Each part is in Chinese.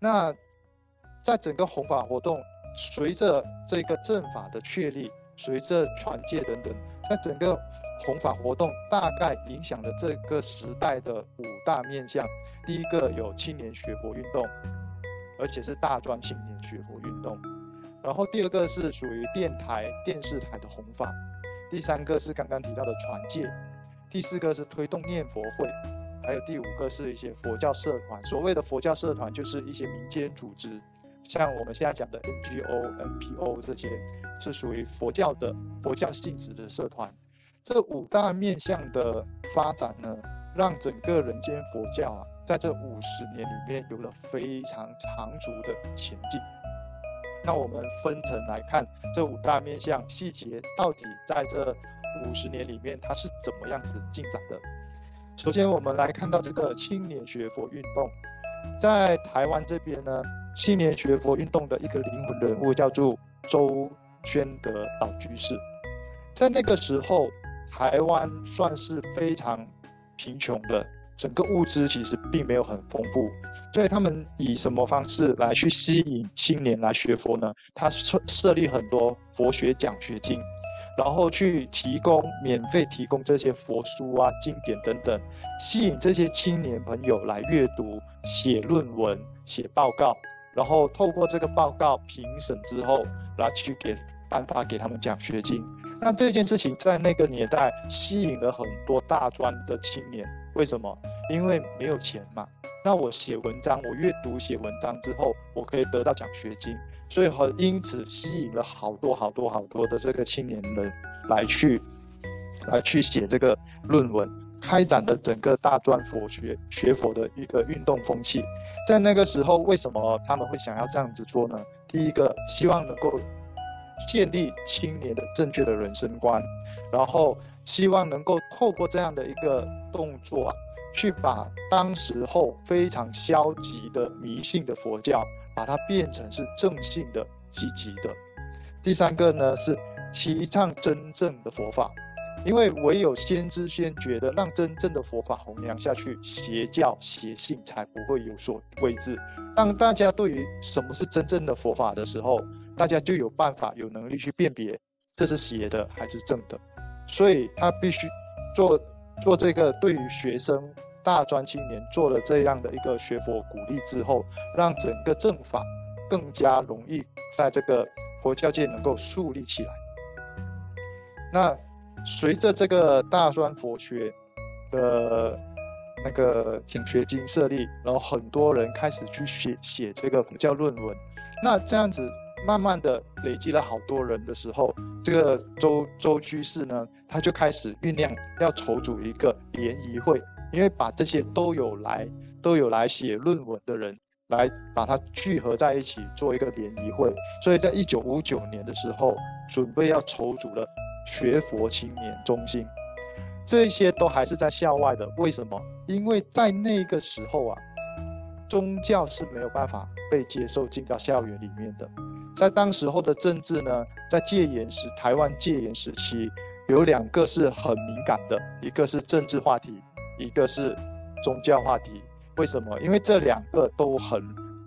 那在整个弘法活动，随着这个正法的确立，随着传戒等等，在整个弘法活动大概影响了这个时代的五大面向。第一个有青年学佛运动，而且是大专青年学佛运动。然后第二个是属于电台、电视台的弘法。第三个是刚刚提到的传戒。第四个是推动念佛会，还有第五个是一些佛教社团。所谓的佛教社团，就是一些民间组织，像我们现在讲的 NGO、NPO 这些，是属于佛教的佛教性质的社团。这五大面向的发展呢，让整个人间佛教啊，在这五十年里面有了非常长足的前进。那我们分层来看这五大面向细节，到底在这五十年里面它是怎么样子进展的？首先，我们来看到这个青年学佛运动，在台湾这边呢，青年学佛运动的一个灵魂人物叫做周宣德老居士。在那个时候，台湾算是非常贫穷的，整个物资其实并没有很丰富。所以他们以什么方式来去吸引青年来学佛呢？他设设立很多佛学奖学金，然后去提供免费提供这些佛书啊、经典等等，吸引这些青年朋友来阅读、写论文、写报告，然后透过这个报告评审之后，来去给颁发给他们奖学金。那这件事情在那个年代吸引了很多大专的青年，为什么？因为没有钱嘛。那我写文章，我阅读写文章之后，我可以得到奖学金，所以和因此吸引了好多好多好多的这个青年人来去，来去写这个论文，开展了整个大专佛学学佛的一个运动风气。在那个时候，为什么他们会想要这样子做呢？第一个，希望能够建立青年的正确的人生观，然后希望能够透过这样的一个动作啊。去把当时候非常消极的迷信的佛教，把它变成是正信的、积极的。第三个呢是提倡真正的佛法，因为唯有先知先觉的，让真正的佛法弘扬下去，邪教邪信才不会有所位置。当大家对于什么是真正的佛法的时候，大家就有办法、有能力去辨别这是邪的还是正的。所以他必须做。做这个对于学生大专青年做了这样的一个学佛鼓励之后，让整个正法更加容易在这个佛教界能够树立起来。那随着这个大专佛学的那个奖学金设立，然后很多人开始去写写这个佛教论文，那这样子。慢慢的累积了好多人的时候，这个周周居士呢，他就开始酝酿要筹组一个联谊会，因为把这些都有来都有来写论文的人，来把它聚合在一起做一个联谊会，所以在一九五九年的时候，准备要筹组了学佛青年中心，这些都还是在校外的，为什么？因为在那个时候啊，宗教是没有办法被接受进到校园里面的。在当时候的政治呢，在戒严时，台湾戒严时期，有两个是很敏感的，一个是政治话题，一个是宗教话题。为什么？因为这两个都很，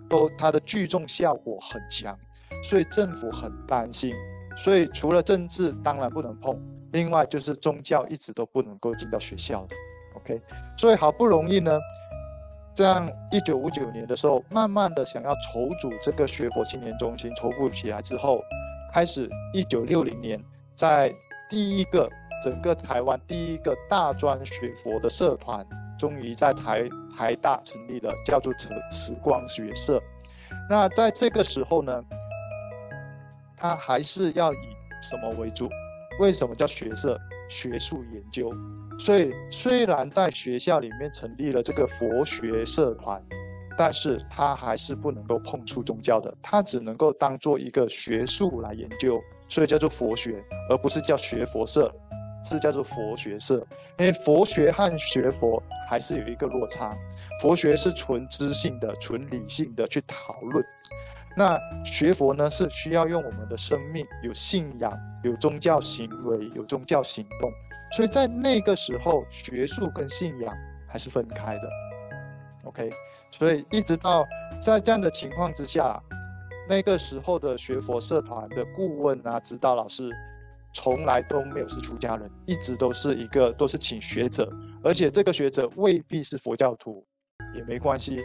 都它的聚众效果很强，所以政府很担心。所以除了政治当然不能碰，另外就是宗教一直都不能够进到学校的。OK，所以好不容易呢。这样，一九五九年的时候，慢慢的想要筹组这个学佛青年中心，筹复起来之后，开始一九六零年，在第一个整个台湾第一个大专学佛的社团，终于在台台大成立了，叫做慈慈光学社。那在这个时候呢，他还是要以什么为主？为什么叫学社？学术研究。所以，虽然在学校里面成立了这个佛学社团，但是他还是不能够碰触宗教的，他只能够当做一个学术来研究，所以叫做佛学，而不是叫学佛社，是叫做佛学社。因为佛学和学佛还是有一个落差，佛学是纯知性的、纯理性的去讨论，那学佛呢是需要用我们的生命，有信仰、有宗教行为、有宗教行动。所以在那个时候，学术跟信仰还是分开的。OK，所以一直到在这样的情况之下，那个时候的学佛社团的顾问啊、指导老师，从来都没有是出家人，一直都是一个都是请学者，而且这个学者未必是佛教徒，也没关系，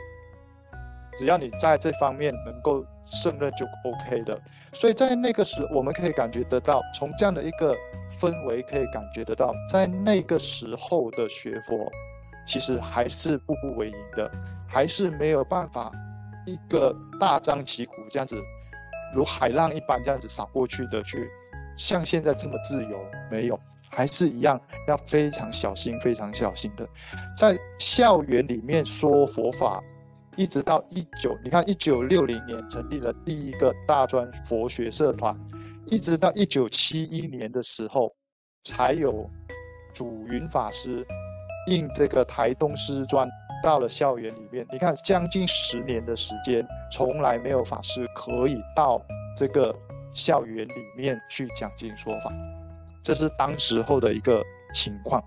只要你在这方面能够胜任就 OK 的。所以在那个时，我们可以感觉得到，从这样的一个氛围可以感觉得到，在那个时候的学佛。其实还是步步为营的，还是没有办法一个大张旗鼓这样子，如海浪一般这样子扫过去的去，像现在这么自由，没有，还是一样要非常小心、非常小心的，在校园里面说佛法，一直到一九，你看一九六零年成立了第一个大专佛学社团，一直到一九七一年的时候，才有主云法师。应这个台东师专到了校园里面，你看将近十年的时间，从来没有法师可以到这个校园里面去讲经说法，这是当时候的一个情况。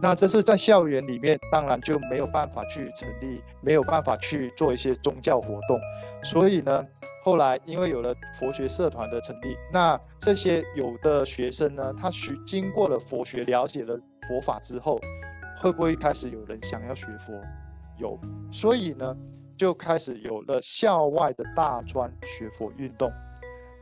那这是在校园里面，当然就没有办法去成立，没有办法去做一些宗教活动。所以呢，后来因为有了佛学社团的成立，那这些有的学生呢，他学经过了佛学，了解了。佛法之后，会不会开始有人想要学佛？有，所以呢，就开始有了校外的大专学佛运动。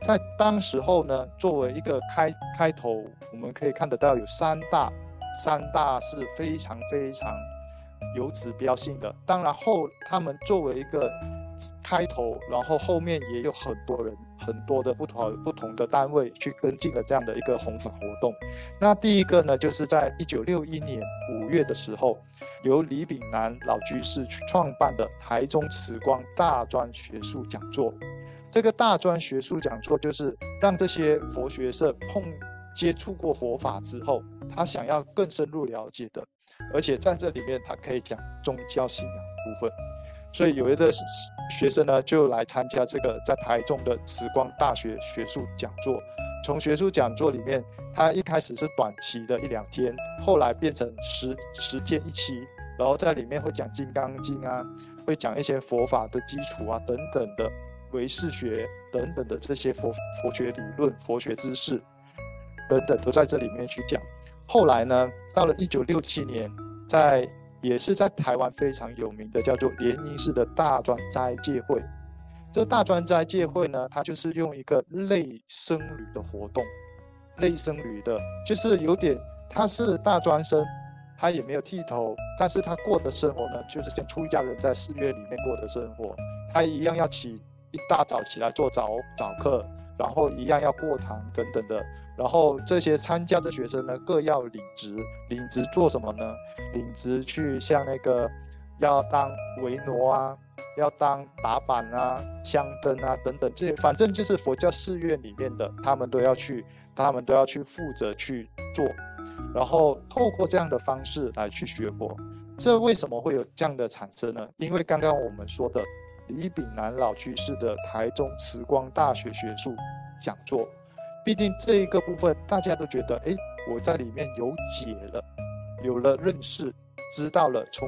在当时候呢，作为一个开开头，我们可以看得到有三大，三大是非常非常有指标性的。当然后，他们作为一个。开头，然后后面也有很多人，很多的不同不同的单位去跟进了这样的一个弘法活动。那第一个呢，就是在一九六一年五月的时候，由李炳南老居士去创办的台中慈光大专学术讲座。这个大专学术讲座就是让这些佛学社碰接触过佛法之后，他想要更深入了解的，而且在这里面他可以讲宗教信仰部分。所以有一个学生呢，就来参加这个在台中的慈光大学学术讲座。从学术讲座里面，他一开始是短期的一两天，后来变成十十天一期，然后在里面会讲《金刚经》啊，会讲一些佛法的基础啊等等的唯识学等等的这些佛佛学理论、佛学知识等等都在这里面去讲。后来呢，到了一九六七年，在也是在台湾非常有名的，叫做联营式的大专斋戒会。这大专斋戒会呢，它就是用一个类僧侣的活动，类僧侣的，就是有点，他是大专生，他也没有剃头，但是他过的生活呢，就是像出家人在寺院里面过的生活，他一样要起一大早起来做早早课，然后一样要过堂等等的。然后这些参加的学生呢，各要领职，领职做什么呢？领职去像那个，要当维诺啊，要当打板啊、香灯啊等等这些，反正就是佛教寺院里面的，他们都要去，他们都要去负责去做。然后透过这样的方式来去学佛，这为什么会有这样的产生呢？因为刚刚我们说的李炳南老居士的台中慈光大学学术讲座。毕竟这一个部分，大家都觉得，哎，我在里面有解了，有了认识，知道了，从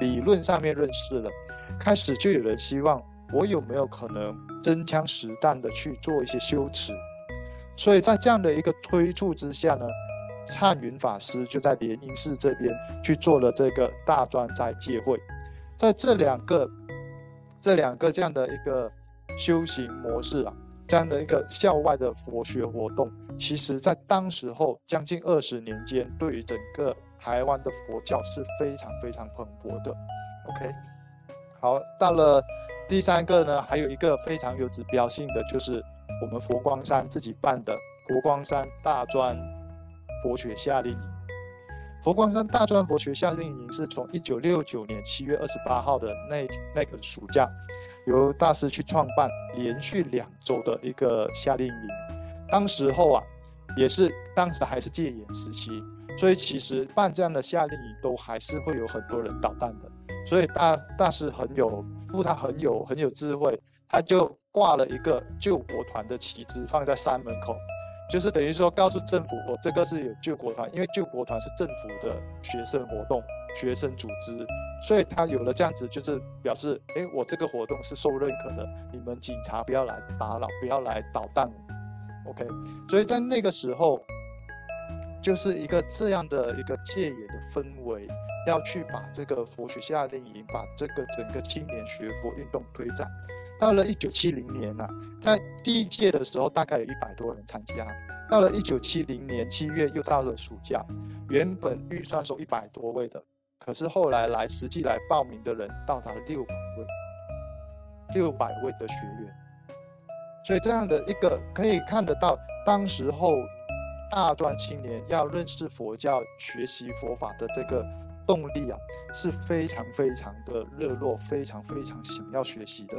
理论上面认识了，开始就有人希望我有没有可能真枪实弹的去做一些修持。所以在这样的一个推促之下呢，灿云法师就在莲因寺这边去做了这个大专斋戒会，在这两个这两个这样的一个修行模式啊。这样的一个校外的佛学活动，其实在当时候将近二十年间，对于整个台湾的佛教是非常非常蓬勃的。OK，好，到了第三个呢，还有一个非常有指标性的，就是我们佛光山自己办的佛光山大专佛学夏令营。佛光山大专佛学夏令营是从一九六九年七月二十八号的那那个暑假。由大师去创办，连续两周的一个夏令营。当时候啊，也是当时还是戒严时期，所以其实办这样的夏令营都还是会有很多人捣蛋的。所以大大师很有，他很有很有智慧，他就挂了一个救国团的旗帜放在山门口，就是等于说告诉政府，我这个是有救国团，因为救国团是政府的学生活动、学生组织，所以他有了这样子，就是表示，哎，我这个活动是受认可的，你们警察不要来打扰，不要来捣蛋，OK。所以在那个时候，就是一个这样的一个戒严的氛围，要去把这个佛学夏令营，把这个整个青年学佛运动推展。到了一九七零年呢，在第一届的时候，大概有一百多人参加。到了一九七零年七月，又到了暑假，原本预算收一百多位的，可是后来来实际来报名的人到达了六百位，六百位的学员。所以这样的一个可以看得到，当时候大专青年要认识佛教、学习佛法的这个动力啊，是非常非常的热络，非常非常想要学习的。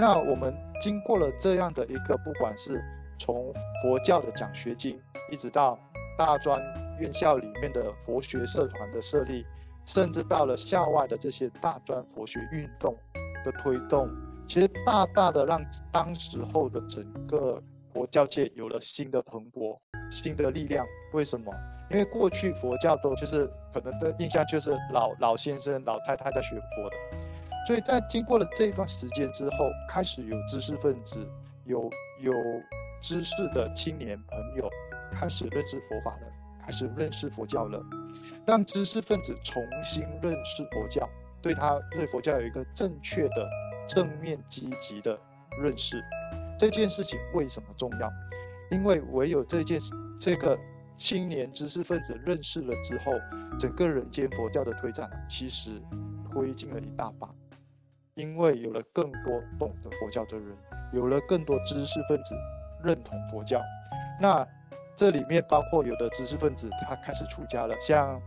那我们经过了这样的一个，不管是从佛教的奖学金，一直到大专院校里面的佛学社团的设立，甚至到了校外的这些大专佛学运动的推动，其实大大的让当时候的整个佛教界有了新的蓬勃、新的力量。为什么？因为过去佛教都就是可能的印象就是老老先生、老太太在学佛的。所以在经过了这一段时间之后，开始有知识分子，有有知识的青年朋友开始认识佛法了，开始认识佛教了，让知识分子重新认识佛教，对他对佛教有一个正确的、正面积极的认识。这件事情为什么重要？因为唯有这件这个青年知识分子认识了之后，整个人间佛教的推展其实推进了一大把。因为有了更多懂得佛教的人，有了更多知识分子认同佛教，那这里面包括有的知识分子他开始出家了。像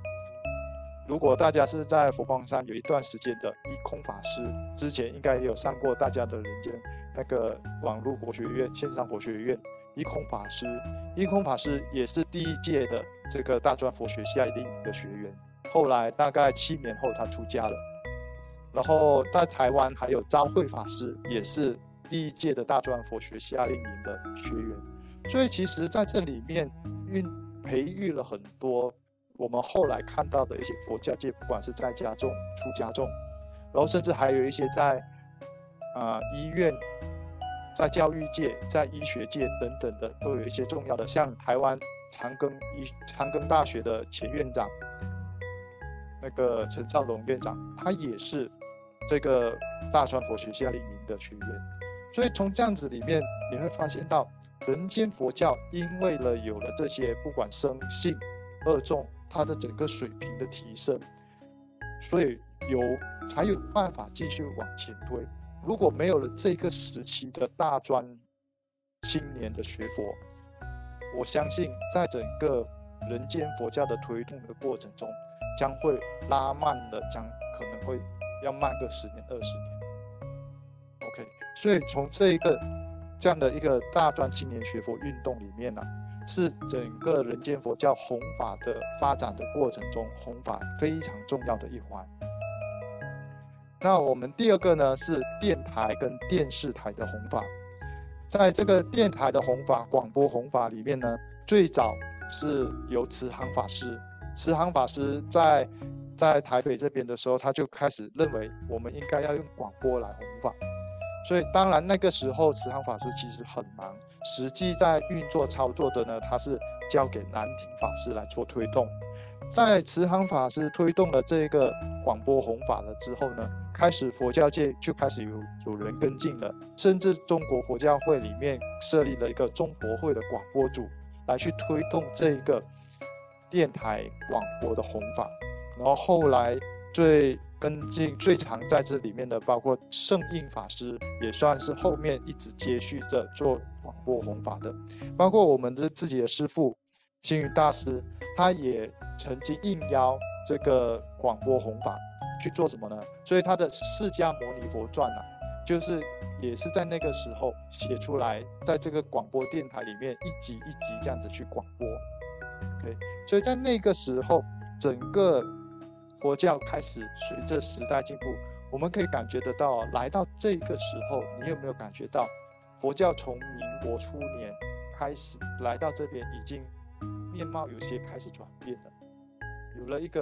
如果大家是在佛光山有一段时间的一空法师，之前应该也有上过大家的人间那个网络佛学院线上佛学院一空法师，一空法师也是第一届的这个大专佛学夏令营的学员，后来大概七年后他出家了。然后在台湾还有张慧法师，也是第一届的大专佛学夏令营的学员，所以其实在这里面孕培育了很多我们后来看到的一些佛教界，不管是在家众、出家众，然后甚至还有一些在啊医院、在教育界、在医学界等等的，都有一些重要的，像台湾长庚医长庚大学的前院长那个陈兆龙院长，他也是。这个大川佛学夏令营的学员，所以从这样子里面你会发现到，人间佛教因为了有了这些不管生性恶众，它的整个水平的提升，所以有才有办法继续往前推。如果没有了这个时期的大专青年的学佛，我相信在整个人间佛教的推动的过程中，将会拉慢了，将可能会。要慢个十年二十年，OK。所以从这一个这样的一个大专青年学佛运动里面呢，是整个人间佛教弘法的发展的过程中，弘法非常重要的一环。那我们第二个呢是电台跟电视台的弘法，在这个电台的弘法、广播弘法里面呢，最早是由慈航法师，慈航法师在。在台北这边的时候，他就开始认为我们应该要用广播来弘法，所以当然那个时候慈航法师其实很忙，实际在运作操作的呢，他是交给南庭法师来做推动。在慈航法师推动了这个广播弘法了之后呢，开始佛教界就开始有有人跟进了，甚至中国佛教会里面设立了一个中佛会的广播组，来去推动这一个电台广播的弘法。然后后来最跟进最常在这里面的，包括圣印法师，也算是后面一直接续着做广播弘法的，包括我们的自己的师父星云大师，他也曾经应邀这个广播弘法去做什么呢？所以他的《释迦牟尼佛传》啊，就是也是在那个时候写出来，在这个广播电台里面一集一集这样子去广播。OK，所以在那个时候，整个。佛教开始随着时代进步，我们可以感觉得到，来到这个时候，你有没有感觉到，佛教从民国初年开始来到这边，已经面貌有些开始转变了，有了一个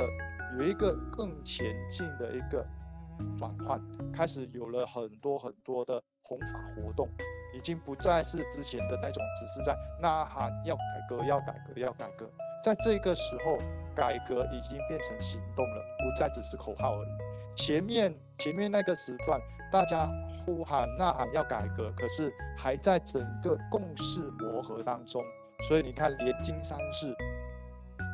有一个更前进的一个转换，开始有了很多很多的弘法活动，已经不再是之前的那种只是在呐喊要改革要改革要改革，在这个时候，改革已经变成行动了，不再只是口号而已。前面前面那个时段，大家。呼喊呐喊要改革，可是还在整个共识磨合当中，所以你看，连金山市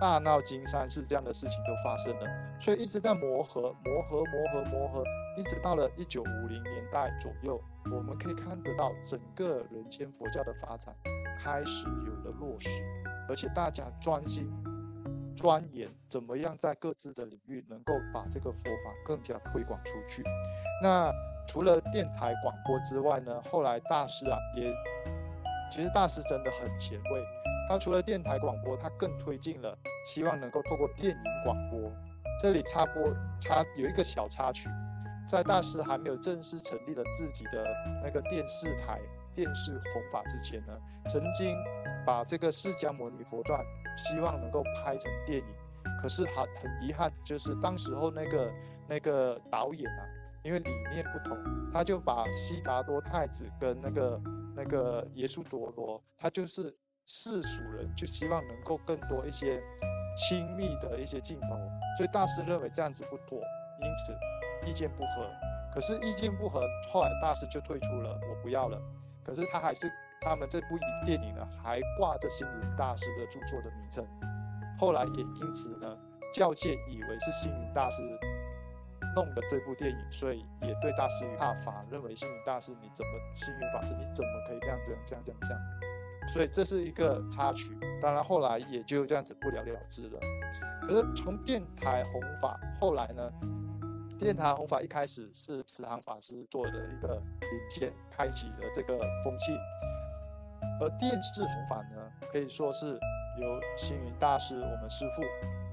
大闹金山市这样的事情都发生了，所以一直在磨合、磨合、磨合、磨合，一直到了一九五零年代左右，我们可以看得到整个人间佛教的发展开始有了落实，而且大家专心钻研怎么样在各自的领域能够把这个佛法更加推广出去，那。除了电台广播之外呢，后来大师啊也，其实大师真的很前卫。他除了电台广播，他更推进了，希望能够透过电影广播。这里插播插有一个小插曲，在大师还没有正式成立了自己的那个电视台电视弘法之前呢，曾经把这个《释迦牟尼佛传》希望能够拍成电影，可是很很遗憾，就是当时候那个那个导演啊。因为理念不同，他就把悉达多太子跟那个那个耶稣陀罗，他就是世俗人，就希望能够更多一些亲密的一些镜头，所以大师认为这样子不妥，因此意见不合。可是意见不合，后来大师就退出了，我不要了。可是他还是他们这部电影呢，还挂着星云大师的著作的名称。后来也因此呢，教界以为是星云大师。弄的这部电影，所以也对大师怕法，认为星云大师你怎么星云法师你怎么可以这样这样这样这样这样？所以这是一个插曲，当然后来也就这样子不了了之了。可是从电台弘法，后来呢，电台弘法一开始是慈航法师做的一个引线，开启了这个风气，而电视弘法呢，可以说是由星云大师我们师父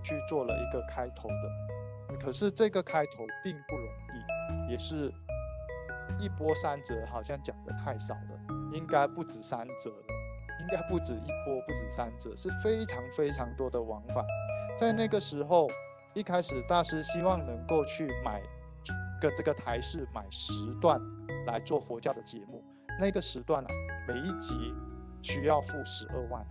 去做了一个开头的。可是这个开头并不容易，也是一波三折，好像讲的太少了，应该不止三折了，应该不止一波，不止三折，是非常非常多的往返。在那个时候，一开始大师希望能够去买个这个台式买时段来做佛教的节目，那个时段啊，每一集需要付十二万，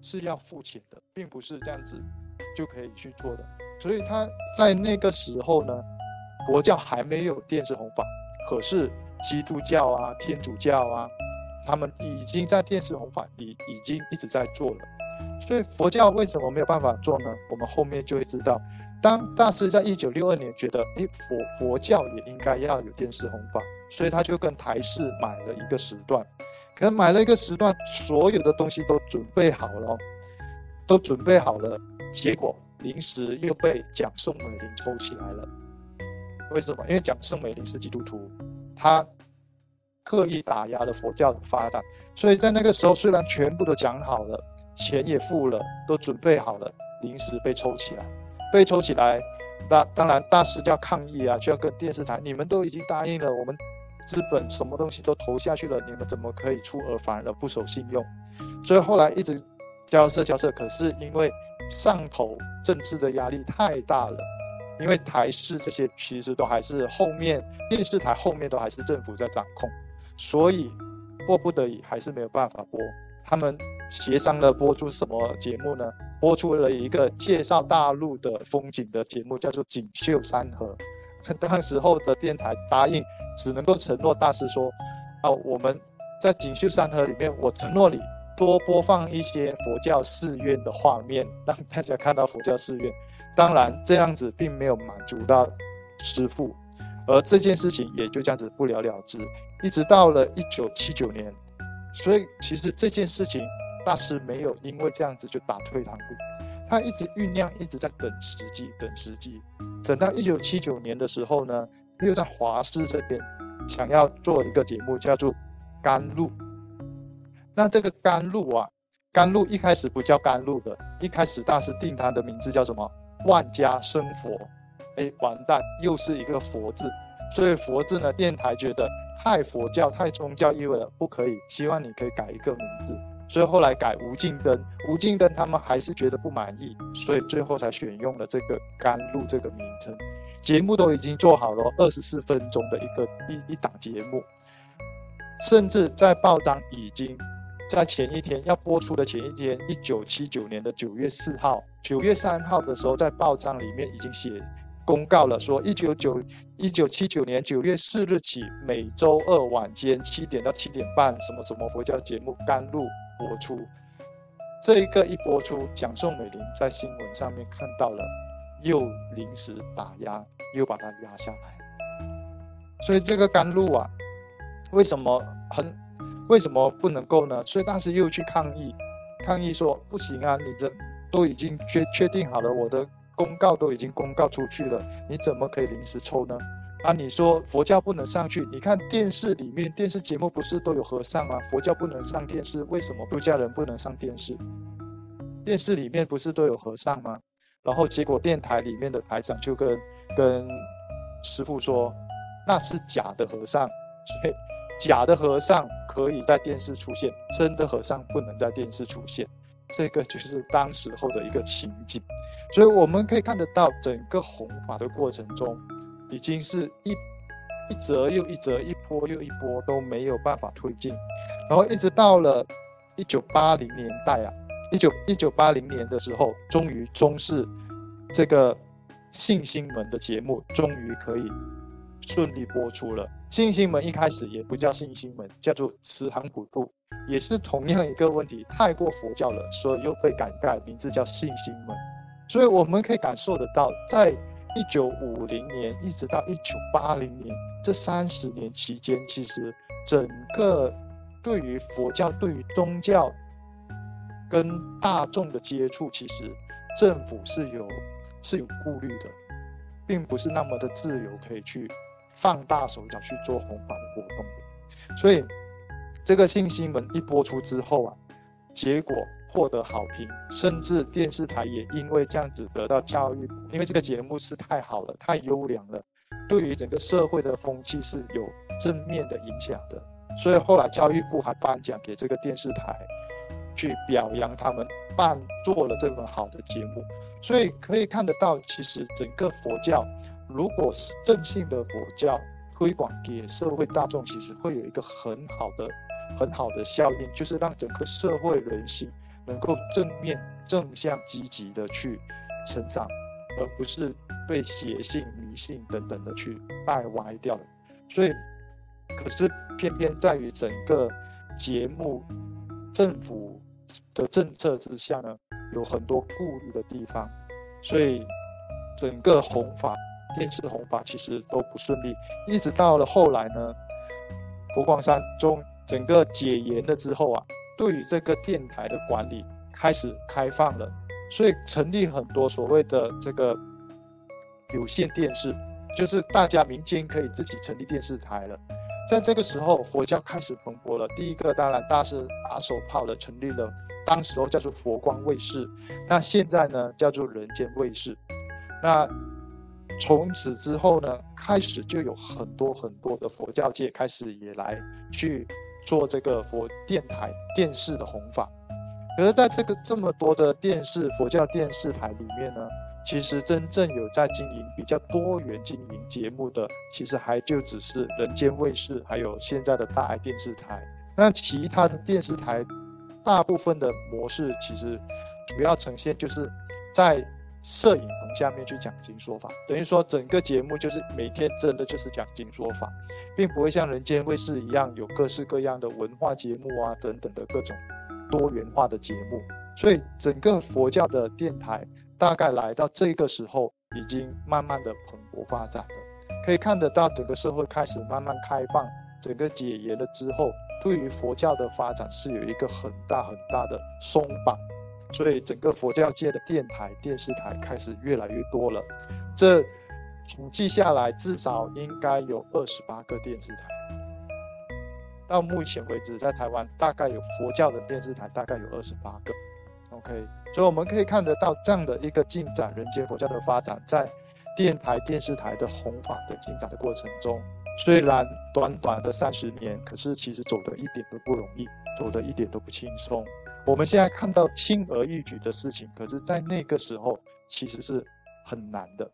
是要付钱的，并不是这样子就可以去做的。所以他在那个时候呢，佛教还没有电视红法，可是基督教啊、天主教啊，他们已经在电视红法，已已经一直在做了。所以佛教为什么没有办法做呢？我们后面就会知道。当大师在一九六二年觉得，诶，佛佛教也应该要有电视弘法，所以他就跟台视买了一个时段。可能买了一个时段，所有的东西都准备好了，都准备好了，结果。临时又被蒋宋美龄抽起来了，为什么？因为蒋宋美龄是基督徒，他刻意打压了佛教的发展，所以在那个时候虽然全部都讲好了，钱也付了，都准备好了，临时被抽起来，被抽起来，那当然大师就要抗议啊，就要跟电视台，你们都已经答应了，我们资本什么东西都投下去了，你们怎么可以出尔反尔不守信用？所以后来一直交涉交涉，可是因为。上头政治的压力太大了，因为台视这些其实都还是后面电视台后面都还是政府在掌控，所以迫不得已还是没有办法播。他们协商了播出什么节目呢？播出了一个介绍大陆的风景的节目，叫做《锦绣山河》。当时候的电台答应，只能够承诺大师说：“啊，我们在《锦绣山河》里面，我承诺你。”多播放一些佛教寺院的画面，让大家看到佛教寺院。当然，这样子并没有满足到师父，而这件事情也就这样子不了了之。一直到了一九七九年，所以其实这件事情大师没有因为这样子就打退堂鼓，他一直酝酿，一直在等时机，等时机。等到一九七九年的时候呢，又在华师这边想要做一个节目，叫做《甘露》。那这个甘露啊，甘露一开始不叫甘露的，一开始大师定它的名字叫什么？万家生佛。哎，完蛋，又是一个佛字。所以佛字呢，电台觉得太佛教、太宗教意味了，不可以。希望你可以改一个名字。所以后来改无尽灯，无尽灯他们还是觉得不满意，所以最后才选用了这个甘露这个名称。节目都已经做好了，二十四分钟的一个一一档节目，甚至在报章已经在前一天要播出的前一天，一九七九年的九月四号、九月三号的时候，在报章里面已经写公告了，说一九九一九七九年九月四日起，每周二晚间七点到七点半，什么什么佛教节目甘露。播出这一个一播出，蒋宋美龄在新闻上面看到了，又临时打压，又把它压下来。所以这个甘露啊，为什么很为什么不能够呢？所以当时又去抗议，抗议说不行啊，你这都已经确确定好了，我的公告都已经公告出去了，你怎么可以临时抽呢？啊，你说佛教不能上去？你看电视里面电视节目不是都有和尚吗？佛教不能上电视，为什么出家人不能上电视？电视里面不是都有和尚吗？然后结果电台里面的台长就跟跟师傅说，那是假的和尚，所以假的和尚可以在电视出现，真的和尚不能在电视出现。这个就是当时候的一个情景，所以我们可以看得到整个弘法的过程中。已经是一一折又一折，一波又一波都没有办法推进，然后一直到了一九八零年代啊，一九一九八零年的时候，终于中式这个信心门的节目终于可以顺利播出了。信心门一开始也不叫信心门，叫做慈航普渡，也是同样一个问题，太过佛教了，所以又被改改名字叫信心门。所以我们可以感受得到，在一九五零年一直到一九八零年这三十年期间，其实整个对于佛教、对于宗教跟大众的接触，其实政府是有是有顾虑的，并不是那么的自由，可以去放大手脚去做弘法的活动的。所以，这个信息门一播出之后啊，结果。获得好评，甚至电视台也因为这样子得到教育，因为这个节目是太好了，太优良了，对于整个社会的风气是有正面的影响的。所以后来教育部还颁奖给这个电视台，去表扬他们办做了这么好的节目。所以可以看得到，其实整个佛教，如果是正信的佛教推广给社会大众，其实会有一个很好的、很好的效应，就是让整个社会人心。能够正面、正向、积极的去成长，而不是被邪性、迷信等等的去带歪掉。所以，可是偏偏在于整个节目政府的政策之下呢，有很多顾虑的地方，所以整个弘法、电视弘法其实都不顺利。一直到了后来呢，佛光山中整个解严了之后啊。对于这个电台的管理开始开放了，所以成立很多所谓的这个有线电视，就是大家民间可以自己成立电视台了。在这个时候，佛教开始蓬勃了。第一个当然大师打手炮的成立了，当时候叫做佛光卫视，那现在呢叫做人间卫视。那从此之后呢，开始就有很多很多的佛教界开始也来去。做这个佛电台电视的弘法，可是在这个这么多的电视佛教电视台里面呢，其实真正有在经营比较多元经营节目的，其实还就只是人间卫视，还有现在的大爱电视台。那其他的电视台，大部分的模式其实主要呈现就是在。摄影下面去讲经说法，等于说整个节目就是每天真的就是讲经说法，并不会像人间卫视一样有各式各样的文化节目啊等等的各种多元化的节目。所以整个佛教的电台大概来到这个时候，已经慢慢的蓬勃发展了。可以看得到整个社会开始慢慢开放，整个解严了之后，对于佛教的发展是有一个很大很大的松绑。所以整个佛教界的电台、电视台开始越来越多了。这统计下来，至少应该有二十八个电视台。到目前为止，在台湾大概有佛教的电视台，大概有二十八个。OK，所以我们可以看得到这样的一个进展，人间佛教的发展，在电台、电视台的弘法的进展的过程中，虽然短短的三十年，可是其实走的一点都不容易，走的一点都不轻松。我们现在看到轻而易举的事情，可是在那个时候其实是很难的。